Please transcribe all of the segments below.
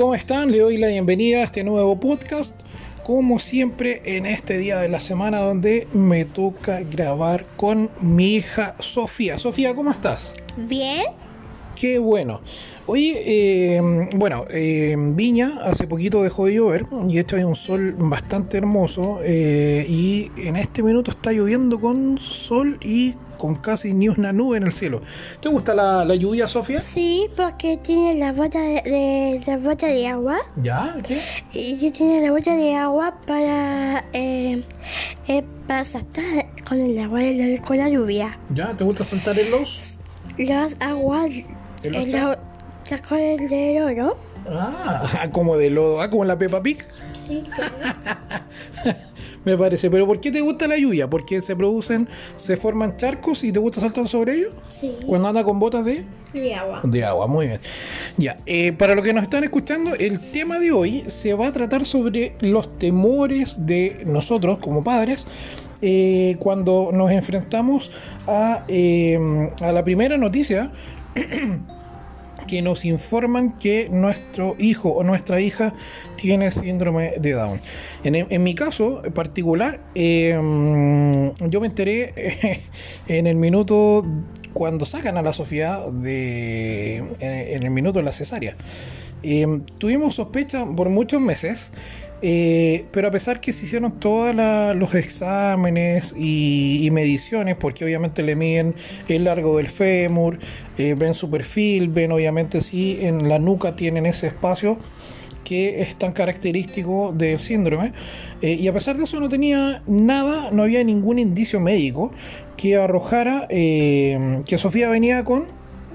¿Cómo están? Le doy la bienvenida a este nuevo podcast. Como siempre, en este día de la semana donde me toca grabar con mi hija Sofía. Sofía, ¿cómo estás? Bien. Qué bueno. Oye, eh, bueno, eh, Viña hace poquito dejó de llover y esto hay un sol bastante hermoso eh, y en este minuto está lloviendo con sol y con casi ni una nube en el cielo. ¿Te gusta la, la lluvia, Sofía? Sí, porque tiene la bota de, de- la bota de agua ¿Ya? ¿Qué? y tiene la bota de agua para eh, eh, para saltar con el agua con la lluvia. ¿Ya? ¿Te gusta saltar en los? Las aguas ¿En los el sacó el de oro. Ah, como de lodo, ah, como en la Peppa Pig. Sí. Me parece, pero ¿por qué te gusta la lluvia? Porque se producen, se forman charcos y te gusta saltar sobre ellos. Sí. Cuando anda con botas de, De agua. de agua, muy bien. Ya, eh, para los que nos están escuchando, el tema de hoy se va a tratar sobre los temores de nosotros como padres eh, cuando nos enfrentamos a, eh, a la primera noticia que nos informan que nuestro hijo o nuestra hija tiene síndrome de Down. En, en mi caso particular, eh, yo me enteré en el minuto cuando sacan a la Sofía de, en, en el minuto de la cesárea. Eh, tuvimos sospecha por muchos meses, eh, pero a pesar que se hicieron todos los exámenes y, mediciones, porque obviamente le miden el largo del fémur, eh, ven su perfil, ven obviamente si en la nuca tienen ese espacio que es tan característico del síndrome. eh, y a pesar de eso no tenía nada, no había ningún indicio médico que arrojara que Sofía venía con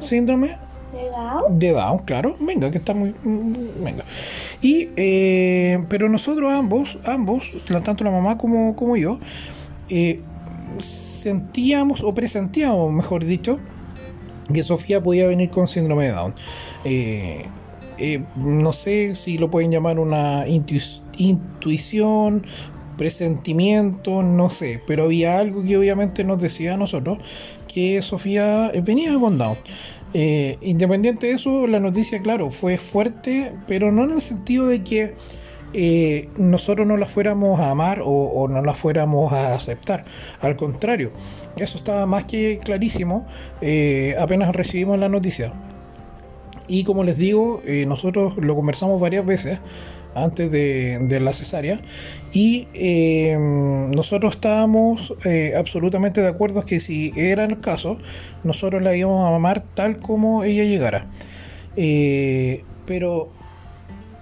síndrome De Down. claro. Venga, que está muy. mm, Venga. Y, eh, pero nosotros ambos, ambos, tanto la mamá como, como yo, eh, sentíamos o presentíamos, mejor dicho, que Sofía podía venir con síndrome de Down. Eh, no sé si lo pueden llamar una intu- intuición, presentimiento, no sé, pero había algo que obviamente nos decía a nosotros que Sofía venía con Down. Eh, independiente de eso, la noticia, claro, fue fuerte, pero no en el sentido de que eh, nosotros no la fuéramos a amar o, no la fuéramos a aceptar. Al contrario, eso estaba más que clarísimo eh, apenas recibimos la noticia. Y como les digo, nosotros lo conversamos varias veces antes de, la cesárea y eh, nosotros estábamos eh, absolutamente de acuerdo que si era el caso, nosotros la íbamos a amar tal como ella llegara. Eh, pero,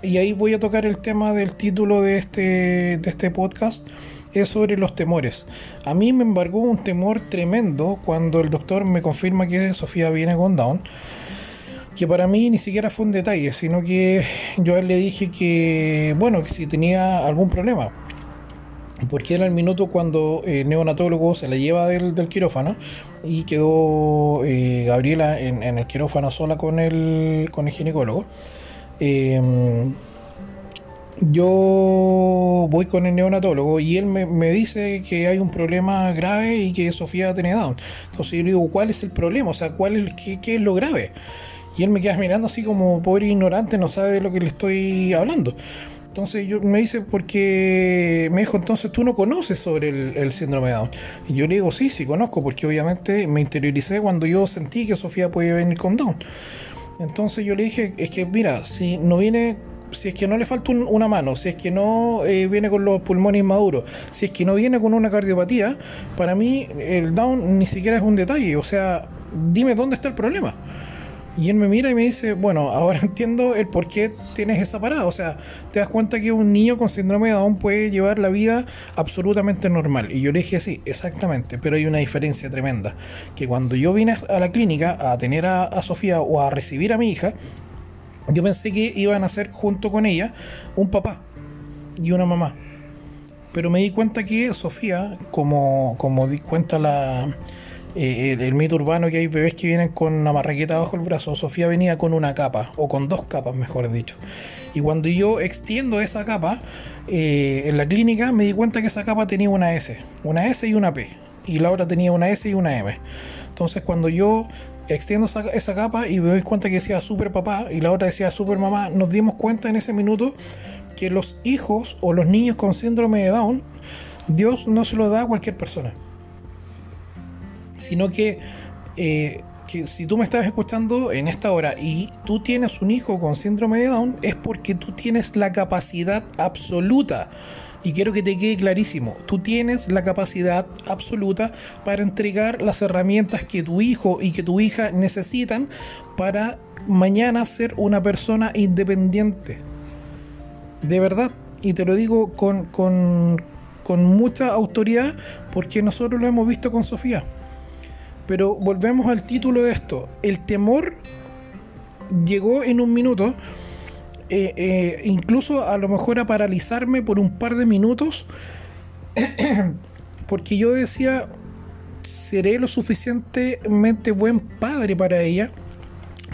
y ahí voy a tocar el tema del título de este, de este podcast, es sobre los temores. A mí me embargó un temor tremendo cuando el doctor me confirma que Sofía viene con Down que para mí ni siquiera fue un detalle, sino que yo a él le dije que, bueno, que si tenía algún problema. Porque era el minuto cuando el neonatólogo se la lleva del, quirófano y quedó eh, Gabriela en, el quirófano sola con el, con el ginecólogo. Eh, yo voy con el neonatólogo y él me, me dice que hay un problema grave y que Sofía tiene Down. Entonces yo le digo, ¿cuál es el problema? O sea, ¿cuál es, qué, qué es lo grave? Y él me queda mirando así como pobre ignorante, no sabe de lo que le estoy hablando. Entonces yo me dice, porque me dijo, entonces tú no conoces sobre el, síndrome de Down. Y yo le digo, sí, sí conozco, porque obviamente me interioricé cuando yo sentí que Sofía podía venir con Down. Entonces yo le dije, es que mira, si no viene, si es que no le falta un- una mano, si es que no eh, viene con los pulmones inmaduros, si es que no viene con una cardiopatía, para mí el Down ni siquiera es un detalle. O sea, dime dónde está el problema. Y él me mira y me dice, bueno, ahora entiendo el por qué tienes esa parada. O sea, te das cuenta que un niño con síndrome de Down puede llevar la vida absolutamente normal. Y yo le dije, sí, exactamente, pero hay una diferencia tremenda. Que cuando yo vine a la clínica a tener a, Sofía o a recibir a mi hija, yo pensé que iban a ser junto con ella un papá y una mamá. Pero me di cuenta que Sofía, como, como di cuenta la, eh, el, el mito urbano que hay bebés que vienen con una marraqueta bajo el brazo, Sofía venía con una capa, o con dos capas, mejor dicho. Y cuando yo extiendo esa capa, eh, en la clínica me di cuenta que esa capa tenía una S, una S y una P, y la otra tenía una S y una M. Entonces cuando yo extiendo esa, esa capa y me doy cuenta que decía super papá y la otra decía super mamá, nos dimos cuenta en ese minuto que los hijos o los niños con síndrome de Down, Dios no se lo da a cualquier persona. Sino que, eh, que si tú me estás escuchando en esta hora y tú tienes un hijo con síndrome de Down, es porque tú tienes la capacidad absoluta. Y quiero que te quede clarísimo, tú tienes la capacidad absoluta para entregar las herramientas que tu hijo y que tu hija necesitan para mañana ser una persona independiente. De verdad, y te lo digo con, con, con mucha autoridad porque nosotros lo hemos visto con Sofía. Pero volvemos al título de esto. El temor llegó en un minuto, eh, eh, incluso a lo mejor a paralizarme por un par de minutos, porque yo decía, seré lo suficientemente buen padre para ella,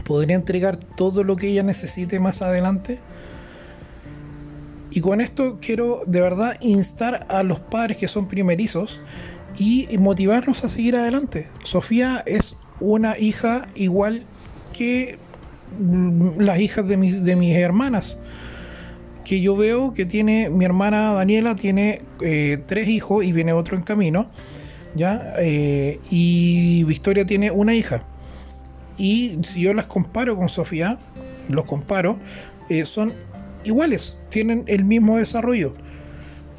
podré entregar todo lo que ella necesite más adelante. Y con esto quiero de verdad instar a los padres que son primerizos y motivarlos a seguir adelante. Sofía es una hija igual que mm, las hijas de, mis, de mis hermanas. Que yo veo que tiene mi hermana Daniela tiene eh, tres hijos y viene otro en camino. ¿ya? Eh, y Victoria tiene una hija. Y si yo las comparo con Sofía, los comparo, eh, son iguales, tienen el mismo desarrollo.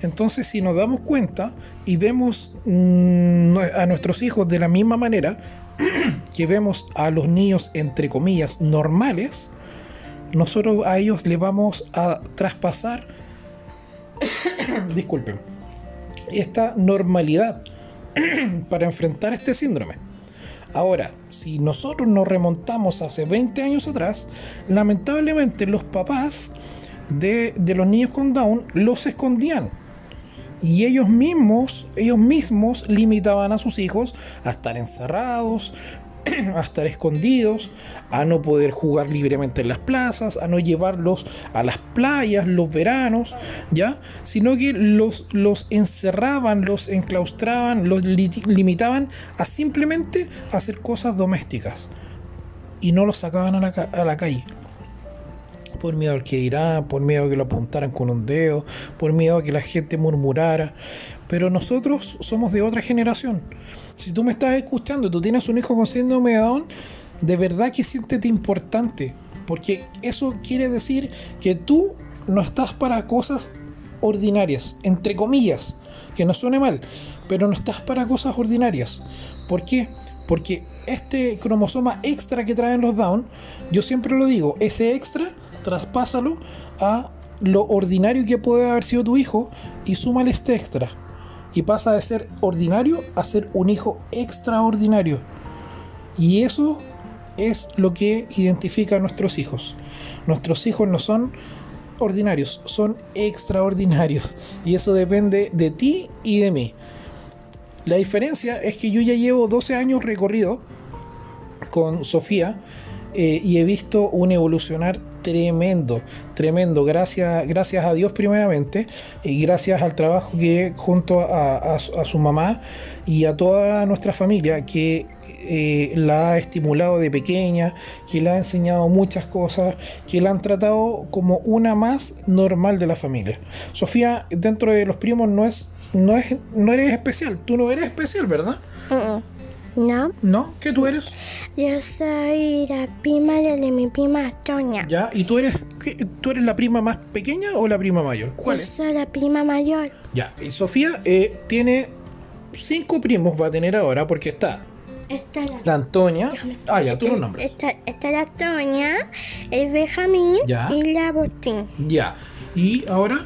Entonces, si nos damos cuenta y vemos mm, a nuestros hijos de la misma manera que vemos a los niños, entre comillas, normales, nosotros a ellos le vamos a traspasar, disculpen, esta normalidad para enfrentar este síndrome. Ahora, si nosotros nos remontamos hace 20 años atrás, lamentablemente los papás de, de los niños con Down los escondían y ellos mismos, ellos mismos limitaban a sus hijos a estar encerrados, a estar escondidos, a no poder jugar libremente en las plazas, a no llevarlos a las playas los veranos, ¿ya? Sino que los, los encerraban, los enclaustraban, los limitaban a simplemente hacer cosas domésticas y no los sacaban a la, a la calle por miedo al que dirá, por miedo a que lo apuntaran con un dedo, por miedo a que la gente murmurara. Pero nosotros somos de otra generación. Si tú me estás escuchando tú tienes un hijo con síndrome de Down, de verdad que siéntete importante, porque eso quiere decir que tú no estás para cosas ordinarias, entre comillas, que no suene mal, pero no estás para cosas ordinarias. ¿Por qué? Porque este cromosoma extra que traen los Down, yo siempre lo digo, ese extra traspásalo a lo ordinario que puede haber sido tu hijo y súmale este extra. Y pasa de ser ordinario a ser un hijo extraordinario. Y eso es lo que identifica a nuestros hijos. Nuestros hijos no son ordinarios, son extraordinarios. Y eso depende de ti y de mí. La diferencia es que yo ya llevo 12 años recorrido con Sofía eh, y he visto un evolucionar tremendo, tremendo. Gracias, gracias a Dios primeramente y gracias al trabajo que junto a, su mamá y a toda nuestra familia que eh, la ha estimulado de pequeña, que le ha enseñado muchas cosas, que la han tratado como una más normal de la familia. Sofía, dentro de los primos no es, no es, no eres especial. Tú no eres especial, ¿verdad? No. ¿No? ¿Qué tú eres? Yo soy la prima de mi prima Toña. ¿Ya? ¿Y tú eres, tú eres la prima más pequeña o la prima mayor? ¿Cuál Yo es? soy la prima mayor. Ya, y Sofía eh, tiene cinco primos, va a tener ahora, porque está Esta es la... la Antonia. Ah, ya, tú los nombres. Esta, esta es la Toña, el Benjamín Ya. y la Botín. Ya. Y ahora,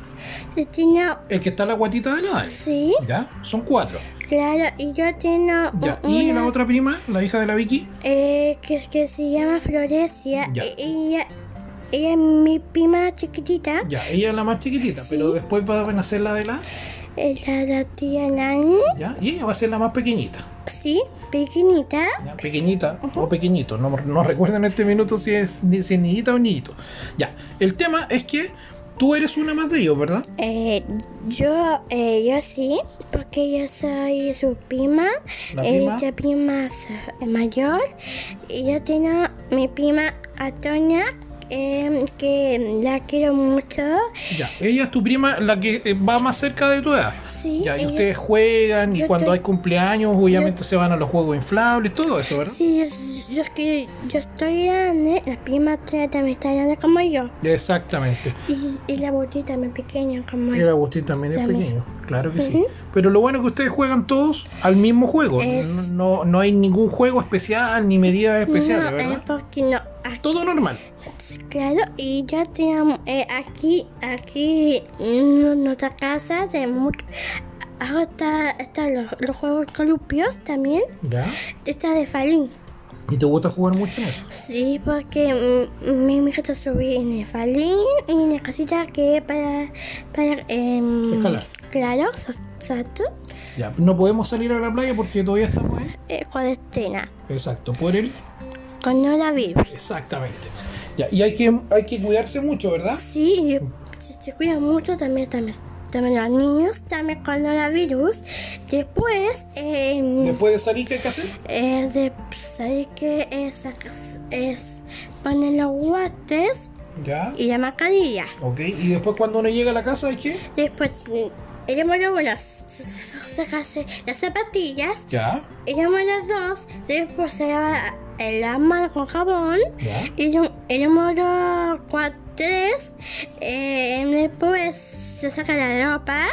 el que está en la guatita de la sí, Ya, son cuatro. Claro, y yo tengo Ya. Y la otra prima, la hija de la Vicky. eh, que, que se llama Florencia. Ya. E- Ella, ella es mi prima chiquitita. Ya, ella es la más chiquitita, Sí. pero después va a nacer la de la. La, la tía Nani, Ya, y ella va a ser la más pequeñita. sí, pequeñita. Ya, pequeñita o pequeñito. No, no recuerdo en este minuto si es, si es niñita o niñito. Ya, el tema es que Tú eres una más de ellos, ¿verdad? Eh, yo, eh, yo sí, porque yo soy su prima. ¿La prima? Ella prima es mayor. Y yo tengo mi prima Antonia, eh, que la quiero mucho. Ya. Ella es tu prima, la que eh, va más cerca de tu edad. Sí, Ya, y ustedes es- juegan y yo cuando estoy- hay cumpleaños, obviamente se van a los juegos inflables, todo eso, ¿verdad? Sí, yo, yo es que yo estoy grande, la prima también está grande como yo. Exactamente. Y, y la botita también pequeña como Y el Agustín también es pequeño, claro que sí. Pero lo bueno es que ustedes juegan todos al mismo juego. Es- No, no hay ningún juego especial ni medidas especiales, No, es ¿verdad? porque no. Aquí, Todo normal. Claro, y ya tenemos eh, aquí, aquí en nuestra casa tenemos. Ahora está, está los, los juegos columpios también. ¿Ya? Está de Falín. ¿Y te gusta jugar mucho en eso? Sí, porque mi hija está subida en el Falín y en la casita que para. para em, Escalar. Claro, exacto. Ya, no podemos salir a la playa porque todavía estamos en... Eh, cuarentena. Exacto, por el... Coronavirus. Exactamente. Ya, y hay que, hay que cuidarse mucho, ¿verdad? Sí, se, se cuida mucho también, también, también los niños, también coronavirus. Después, eh, Después de salir, ¿qué hay que hacer? eh, de, ¿sabes qué? Es, es poner los guantes Ya. y la mascarilla. Ok, y después cuando uno llega a la casa, ¿hay que? Después, eh, se- se- sacarse las zapatillas. Ya. El número dos, después se lava la mano con jabón. Y el, el número 3, eh, después se saca la ropa,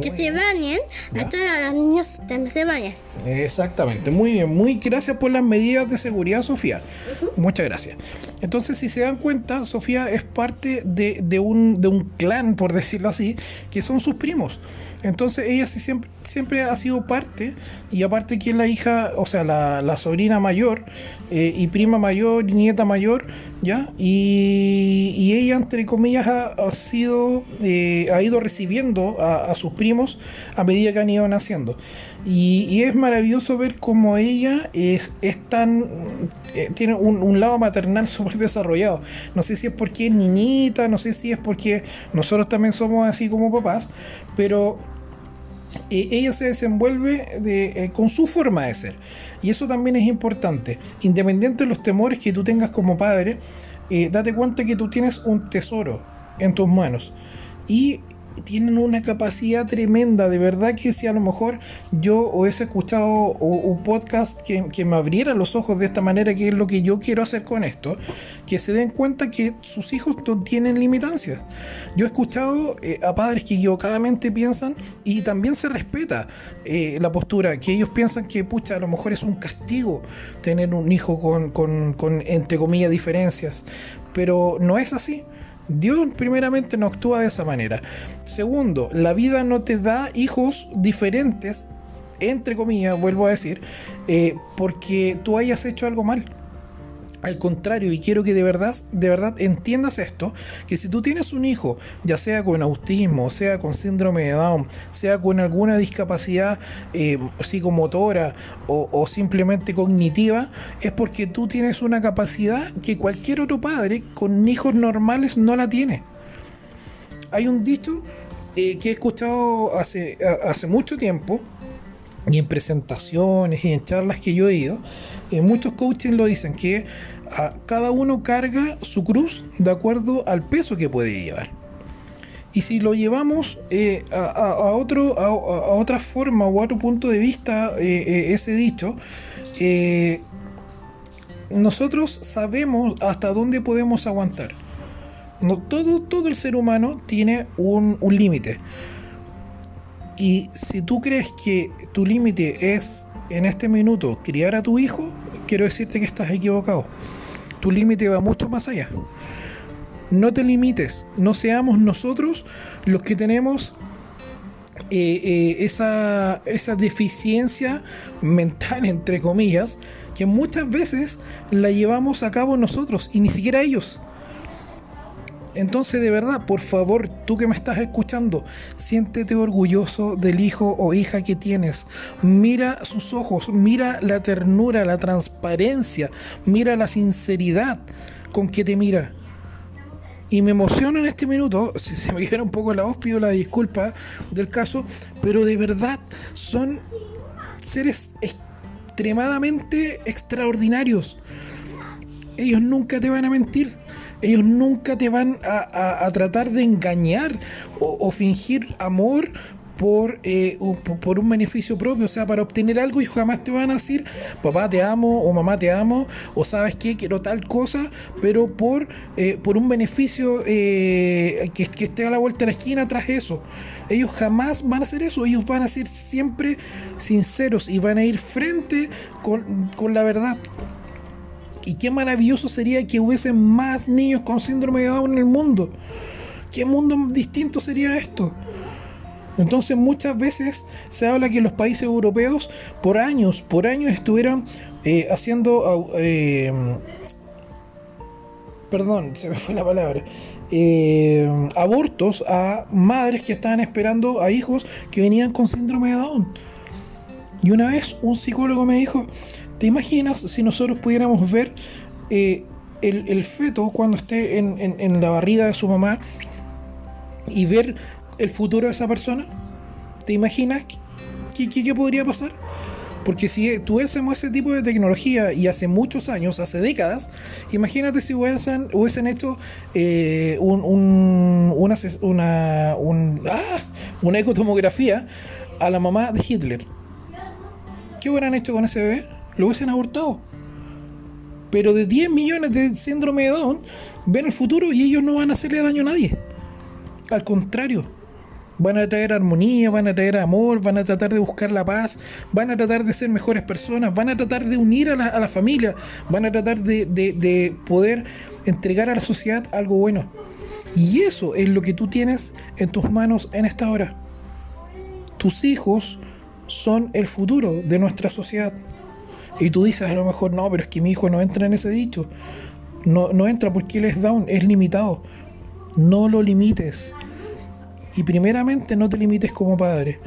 que se bañen, a todos los niños también se bañan. Exactamente, muy bien, muy gracias por las medidas de seguridad, Sofía. Muchas gracias. Entonces, si se dan cuenta, Sofía es parte de, de un, de un clan, por decirlo así, que son sus primos. Entonces, ella sí siempre, siempre ha sido parte, y aparte que es la hija, o sea, la, la sobrina mayor, eh, y prima mayor, y nieta mayor, ¿ya? Y, y ella, entre comillas, ha, ha sido, eh, ha ido recibiendo a, a sus primos a medida que han ido naciendo. Y, es maravilloso ver cómo ella es, es tan. eh, tiene un, lado maternal súper desarrollado. No sé si es porque es niñita, no sé si es porque nosotros también somos así como papás, pero eh, ella se desenvuelve de, eh, con su forma de ser. Y eso también es importante. Independiente de los temores que tú tengas como padre, date cuenta que tú tienes un tesoro en tus manos. Y tienen una capacidad tremenda. De verdad que si a lo mejor yo hubiese escuchado un podcast que, que me abriera los ojos de esta manera, que es lo que yo quiero hacer con esto, que se den cuenta que sus hijos no tienen limitancias. Yo he escuchado eh, a padres que equivocadamente piensan y también se respeta eh, la postura, que ellos piensan que, pucha, a lo mejor es un castigo tener un hijo con, con, con entre comillas, diferencias. Pero no es así. Dios primeramente no actúa de esa manera. Segundo, la vida no te da hijos diferentes, entre comillas, vuelvo a decir, eh, porque tú hayas hecho algo mal. Al contrario, y quiero que de verdad, de verdad entiendas esto, que si tú tienes un hijo, ya sea con autismo, sea con síndrome de Down, sea con alguna discapacidad eh, psicomotora o, simplemente cognitiva, es porque tú tienes una capacidad que cualquier otro padre con hijos normales no la tiene. Hay un dicho eh, que he escuchado hace mucho tiempo, y en presentaciones y en charlas que yo he ido, eh, muchos coaches lo dicen, que a cada uno carga su cruz de acuerdo al peso que puede llevar. Y si lo llevamos eh, a, otro, a, otra forma o a otro punto de vista, eh, eh, ese dicho, nosotros sabemos hasta dónde podemos aguantar. No, todo, todo el ser humano tiene un, un límite. Y si tú crees que tu límite es en este minuto criar a tu hijo, quiero decirte que estás equivocado. Tu límite va mucho más allá. No te limites, no seamos nosotros los que tenemos eh, eh, esa, esa deficiencia mental, entre comillas, que muchas veces la llevamos a cabo nosotros y ni siquiera ellos. Entonces, de verdad, por favor, tú que me estás escuchando, siéntete orgulloso del hijo o hija que tienes. Mira sus ojos, mira la ternura, la transparencia, mira la sinceridad con que te mira. y me emociono en este minuto, si se me quiera un poco la voz, pido la disculpa del caso, pero de verdad son seres extremadamente extraordinarios. Ellos nunca te van a mentir. Ellos nunca te van a, tratar de engañar o, fingir amor por, eh, por un beneficio propio, o sea, para obtener algo y jamás te van a decir, papá te amo o mamá te amo o sabes que quiero tal cosa, pero por, eh, por un beneficio eh, que, que, esté a la vuelta de la esquina tras eso. Ellos jamás van a hacer eso, ellos van a ser siempre sinceros y van a ir frente con, con la verdad. Y qué maravilloso sería que hubiesen más niños con síndrome de Down en el mundo. ¿Qué mundo distinto sería esto? Entonces muchas veces se habla que los países europeos por años, por años estuvieron eh, haciendo, eh, perdón, se me fue la palabra, eh, abortos a madres que estaban esperando a hijos que venían con síndrome de Down. Y una vez un psicólogo me dijo, ¿te imaginas si nosotros pudiéramos ver el, feto cuando esté en la barriga de su mamá y ver el futuro de esa persona? ¿Te imaginas qué, qué, podría pasar? Porque si tuviésemos ese tipo de tecnología y hace muchos años, hace décadas, imagínate si hubiesen, hubiesen hecho eh, un, una, una, ah, una ecotomografía a la mamá de Hitler. ¿Qué hubieran hecho con ese bebé? Lo hubiesen abortado. Pero de 10 millones de síndrome de Down, ven el futuro y ellos no van a hacerle daño a nadie. Al contrario, van a traer armonía, van a traer amor, van a tratar de buscar la paz, van a tratar de ser mejores personas, van a tratar de unir a la, familia, van a tratar de, poder entregar a la sociedad algo bueno. Y eso es lo que tú tienes en tus manos en esta hora. Tus hijos son el futuro de nuestra sociedad. Y tú dices a lo mejor, no, pero es que mi hijo no entra en ese dicho. No, no entra porque él es down, es limitado. No lo limites y primeramente no te limites como padre.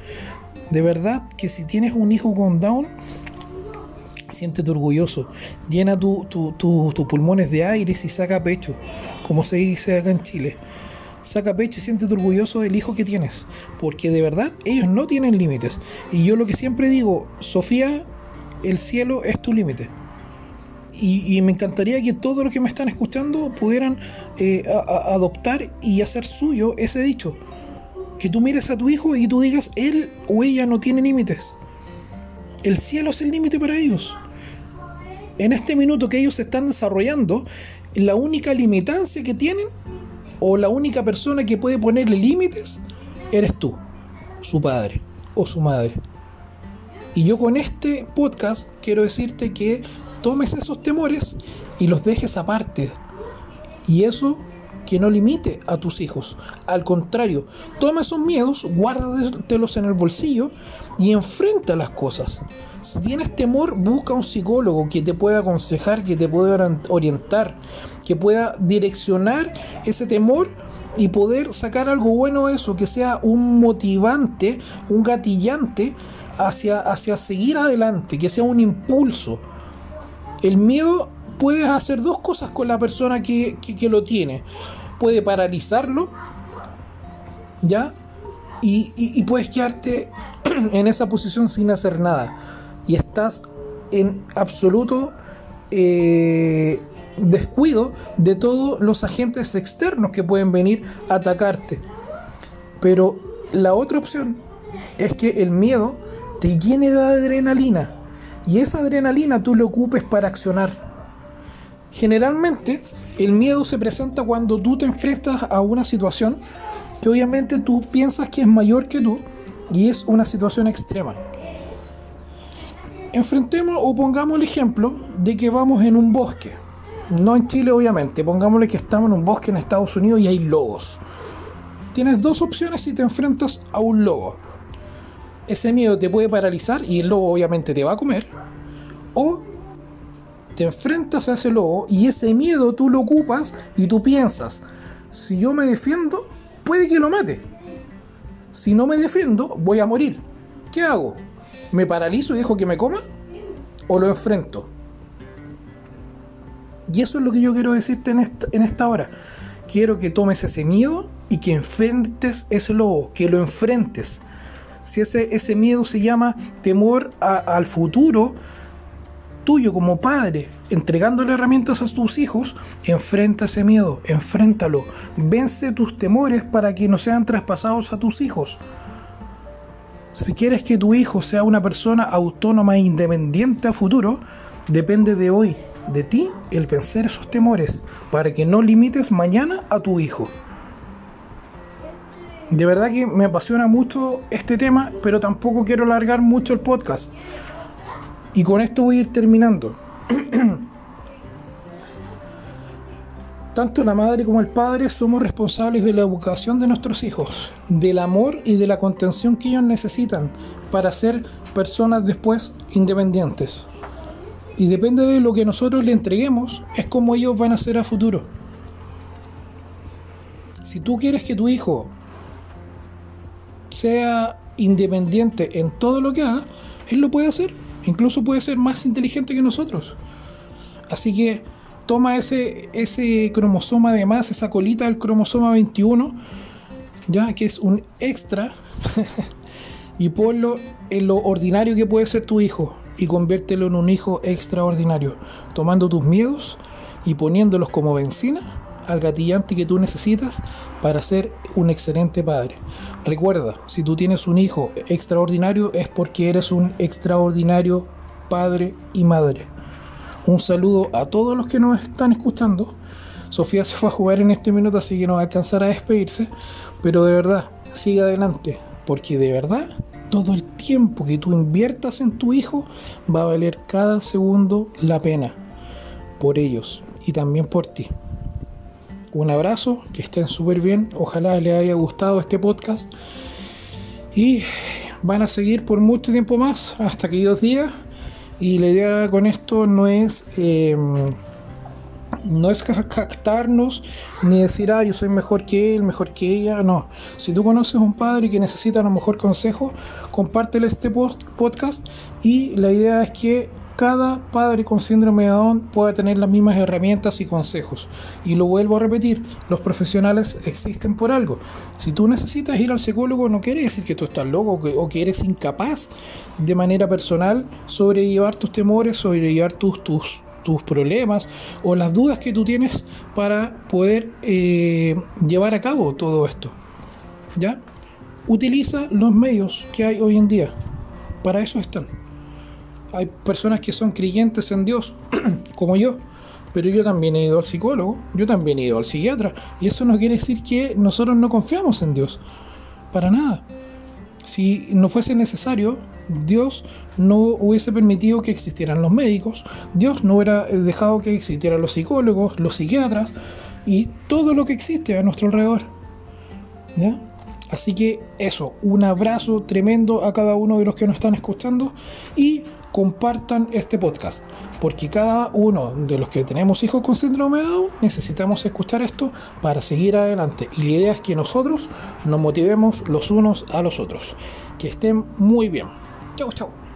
De verdad que si tienes un hijo con Down, siéntete orgulloso. Llena tus pulmones de aire y saca pecho, como se dice acá en Chile. Saca pecho y siéntete orgulloso del hijo que tienes. Porque de verdad ellos no tienen límites. Y yo lo que siempre digo, Sofía, el cielo es tu límite. Y, me encantaría que todos los que me están escuchando pudieran eh, adoptar y hacer suyo ese dicho que tú mires a tu hijo y tú digas, él o ella no tiene límites. El cielo es el límite para ellos. En este minuto que ellos se están desarrollando, la única limitancia que tienen, o la única persona que puede ponerle límites, eres tú, su padre o su madre. Y yo con este podcast quiero decirte que tomes esos temores y los dejes aparte. Y eso que no limite a tus hijos. Al contrario, toma esos miedos, guárdatelos en el bolsillo y enfrenta las cosas. Si tienes temor, busca un psicólogo que te pueda aconsejar, que te pueda orientar, que pueda direccionar ese temor y poder sacar algo bueno de eso, que sea un motivante, un gatillante hacia, hacia seguir adelante, que sea un impulso. El miedo puedes hacer dos cosas con la persona que, lo tiene. Puede paralizarlo, ¿ya? Y, puedes quedarte en esa posición sin hacer nada. Y estás en absoluto eh, descuido de todos los agentes externos que pueden venir a atacarte. Pero la otra opción es que el miedo te llene de adrenalina. Y esa adrenalina tú lo ocupes para accionar Generalmente el miedo se presenta cuando tú te enfrentas a una situación que obviamente tú piensas que es mayor que tú y es una situación extrema. Enfrentemos o pongamos el ejemplo de que vamos en un bosque. No en Chile obviamente, pongámosle que estamos en un bosque en Estados Unidos y hay lobos. Tienes dos opciones si te enfrentas a un lobo. Ese miedo te puede paralizar y el lobo obviamente te va a comer. O te enfrentas a ese lobo y ese miedo tú lo ocupas y tú piensas, si yo me defiendo, puede que lo mate. Si no me defiendo, voy a morir. ¿Qué hago? ¿Me paralizo y dejo que me coma? ¿O lo enfrento? Y eso es lo que yo quiero decirte en esta, en esta hora. quiero que tomes ese miedo y que enfrentes ese lobo, que lo enfrentes. Si ese, ese miedo se llama temor al futuro tuyo como padre, entregándole herramientas a tus hijos, enfrenta ese miedo, enfréntalo, vence tus temores para que no sean traspasados a tus hijos. Si quieres que tu hijo sea una persona autónoma e independiente a futuro, depende de hoy, de ti, el vencer esos temores, para que no limites mañana a tu hijo. De verdad que me apasiona mucho este tema, pero tampoco quiero alargar mucho el podcast. Y con esto voy a ir terminando. Tanto la madre como el padre somos responsables de la educación de nuestros hijos, del amor y de la contención que ellos necesitan para ser personas después independientes. Y depende de lo que nosotros le entreguemos, es como ellos van a ser a futuro. Si tú quieres que tu hijo sea independiente en todo lo que haga, él lo puede hacer. Incluso puede ser más inteligente que nosotros. Así que toma ese, ese cromosoma de más, esa colita del cromosoma 21, ya que es un extra, y ponlo en lo ordinario que puede ser tu hijo y conviértelo en un hijo extraordinario, tomando tus miedos y poniéndolos como benzina al gatillante que tú necesitas para ser un excelente padre. Recuerda, si tú tienes un hijo extraordinario es porque eres un extraordinario padre y madre. Un saludo a todos los que nos están escuchando. Sofía se fue a jugar en este minuto, así que no va a alcanzar a despedirse. Pero de verdad, sigue adelante, porque de verdad, todo el tiempo que tú inviertas en tu hijo va a valer cada segundo la pena. Por ellos y también por ti. Un abrazo, que estén súper bien. Ojalá les haya gustado este podcast. Y van a seguir por mucho tiempo más, hasta que Dios diga. Y la idea con esto no es em, no es captarnos ni decir, ah, yo soy mejor que él, mejor que ella. No. Si tú conoces a un padre que necesita lo mejor consejo, compártele este podcast. Y la idea es que cada padre con síndrome de Down pueda tener las mismas herramientas y consejos. Y lo vuelvo a repetir, los profesionales existen por algo. Si tú necesitas ir al psicólogo, no quiere decir que tú estás loco o que, eres incapaz de manera personal sobrellevar tus temores, sobrellevar tus, tus, tus problemas o las dudas que tú tienes para poder eh, llevar a cabo todo esto. ¿Ya? Utiliza los medios que hay hoy en día. Para eso están hay personas que son creyentes en Dios, como yo, pero yo también he ido al psicólogo, yo también he ido al psiquiatra, y eso no quiere decir que nosotros no confiamos en Dios, para nada. Si no fuese necesario, Dios no hubiese permitido que existieran los médicos, Dios no hubiera dejado que existieran los psicólogos, los psiquiatras y todo lo que existe a nuestro alrededor. ¿Ya? Así que eso, un abrazo tremendo a cada uno de los que nos están escuchando y compartan este podcast, porque cada uno de los que tenemos hijos con síndrome de Down necesitamos escuchar esto para seguir adelante. Y la idea es que nosotros nos motivemos los unos a los otros. Que estén muy bien. Chau, chau.